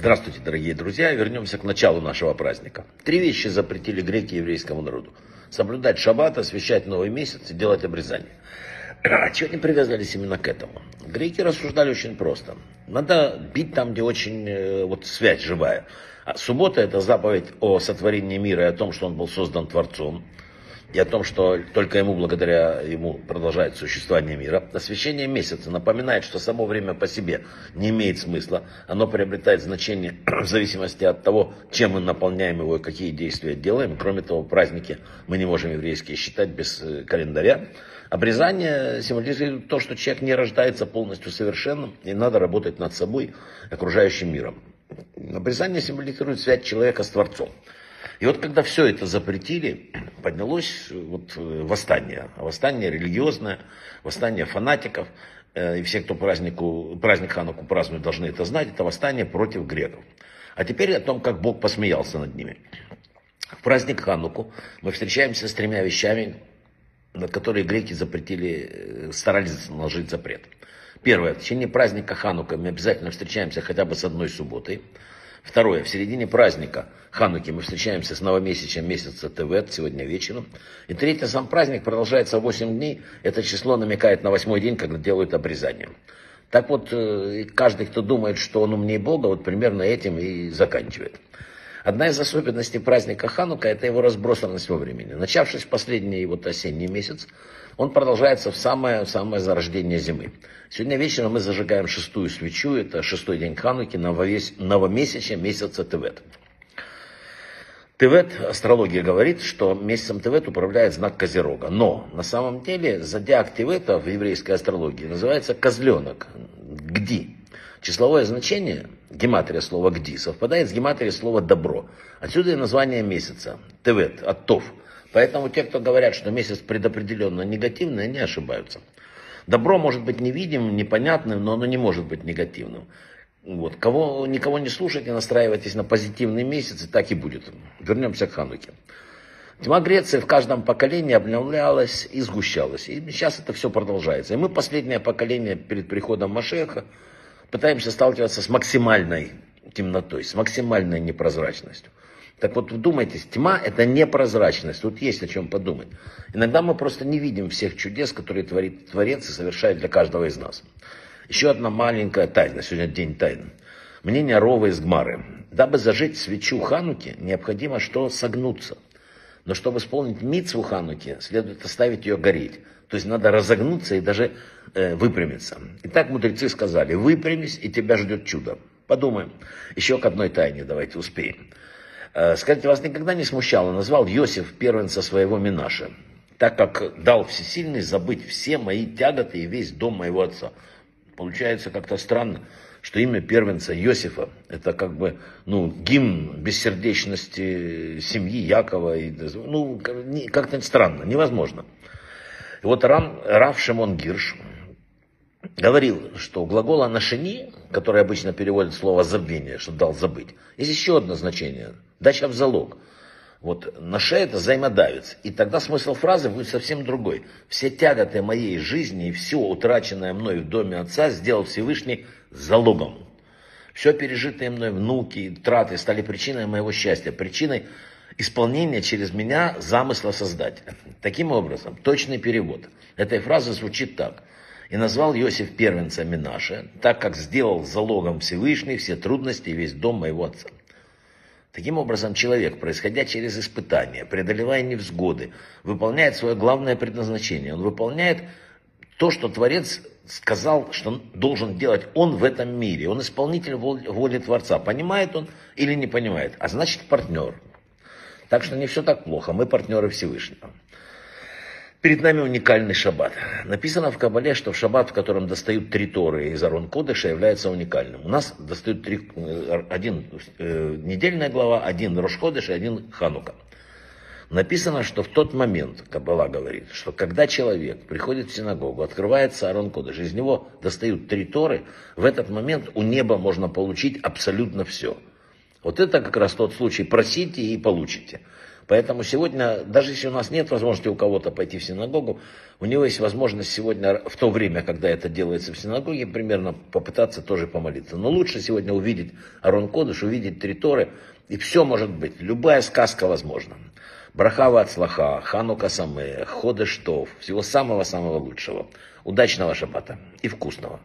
Здравствуйте, дорогие друзья. Вернемся к началу нашего праздника. Три вещи запретили греки еврейскому народу. Соблюдать шаббат, освещать новый месяц и делать обрезание. А чего они привязались именно к этому? Греки рассуждали очень просто. Надо бить там, где очень э, вот связь живая. А суббота это заповедь о сотворении мира и о том, что он был создан Творцом и о том, что только ему, благодаря ему, продолжает существование мира. Освящение месяца напоминает, что само время по себе не имеет смысла. Оно приобретает значение в зависимости от того, чем мы наполняем его и какие действия делаем. Кроме того, праздники мы не можем еврейские считать без э, календаря. Обрезание символизирует то, что человек не рождается полностью совершенным, и надо работать над собой, окружающим миром. Обрезание символизирует связь человека с Творцом. И вот когда все это запретили, поднялось вот э, восстание. Восстание религиозное, восстание фанатиков. Э, и все, кто празднику, праздник Хануку празднует, должны это знать. Это восстание против греков. А теперь о том, как Бог посмеялся над ними. В праздник Хануку мы встречаемся с тремя вещами, на которые греки запретили, э, старались наложить запрет. Первое. В течение праздника Ханука мы обязательно встречаемся хотя бы с одной субботой. Второе. В середине праздника Хануки мы встречаемся с новомесячем месяца ТВ сегодня вечером. И третье. Сам праздник продолжается 8 дней. Это число намекает на восьмой день, когда делают обрезание. Так вот, э, каждый, кто думает, что он умнее Бога, вот примерно этим и заканчивает. Одна из особенностей праздника Ханука – это его разбросанность во времени. Начавшись в последний вот осенний месяц, он продолжается в самое, самое зарождение зимы. Сегодня вечером мы зажигаем шестую свечу, это шестой день Хануки, новомесячия месяца Тевет. Тевет, астрология говорит, что месяцем Тевет управляет знак Козерога. Но на самом деле зодиак Тевета в еврейской астрологии называется козленок, гди. Числовое значение, гематрия слова «гди», совпадает с гематрией слова «добро». Отсюда и название месяца, тевет, от тов. Поэтому те, кто говорят, что месяц предопределенно негативный, они ошибаются. Добро может быть невидимым, непонятным, но оно не может быть негативным. Вот. Кого, никого не слушайте, настраивайтесь на позитивный месяц, и так и будет. Вернемся к Хануке. Тьма Греции в каждом поколении обновлялась и сгущалась. И сейчас это все продолжается. И мы последнее поколение перед приходом Машеха, пытаемся сталкиваться с максимальной темнотой, с максимальной непрозрачностью. Так вот, вдумайтесь, тьма – это непрозрачность. Тут есть о чем подумать. Иногда мы просто не видим всех чудес, которые творит, Творец и совершает для каждого из нас. Еще одна маленькая тайна. Сегодня день тайны. Мнение Рова из Гмары. Дабы зажечь свечу Хануки, необходимо что? Согнуться. Но чтобы исполнить митцву Хануки, следует оставить ее гореть. То есть надо разогнуться и даже э, выпрямиться. И так мудрецы сказали, выпрямись, и тебя ждет чудо. Подумаем. Еще к одной тайне давайте успеем. Э, скажите, вас никогда не смущало, назвал Иосиф первенца своего Минаша, так как дал всесильный забыть все мои тяготы и весь дом моего отца. Получается как-то странно, что имя первенца Иосифа, это как бы, ну, гимн бессердечности семьи Якова. И, ну, как-то странно, невозможно. И вот Рам, Рав Шимон Гирш говорил, что у глагола «нашини», который обычно переводит слово «забвение», что дал забыть, есть еще одно значение – дача в залог. Вот «наше» – это взаимодавец. И тогда смысл фразы будет совсем другой. Все тяготы моей жизни и все утраченное мной в доме отца сделал Всевышний залогом. Все пережитые мной внуки и траты стали причиной моего счастья, причиной исполнение через меня замысла Создателя. Таким образом, точный перевод этой фразы звучит так. «И назвал Иосиф первенца Минаше, так как сделал залогом Всевышний все трудности и весь дом моего отца». Таким образом, человек, происходя через испытания, преодолевая невзгоды, выполняет свое главное предназначение. Он выполняет то, что Творец сказал, что должен делать он в этом мире. Он исполнитель воли Творца. Понимает он или не понимает? А значит партнер. Так что не все так плохо, мы партнеры Всевышнего. Перед нами уникальный шаббат. Написано в Кабале, что в шаббат, в котором достают три Торы из Арон Кодыша, является уникальным. У нас достают три, э, один э, недельная глава, один Рошкодыш и один Ханука. Написано, что в тот момент, Кабала говорит, что когда человек приходит в синагогу, открывается Арон Кодыш, из него достают три Торы, в этот момент у неба можно получить абсолютно все – вот это как раз тот случай, просите и получите. Поэтому сегодня, даже если у нас нет возможности у кого-то пойти в синагогу, у него есть возможность сегодня, в то время, когда это делается в синагоге, примерно попытаться тоже помолиться. Но лучше сегодня увидеть Арон Кодыш, увидеть три Торы, и все может быть. Любая сказка возможна. Брахава от слаха, Ханука Самея, Ходыштов. Всего самого-самого лучшего. Удачного шаббата и вкусного.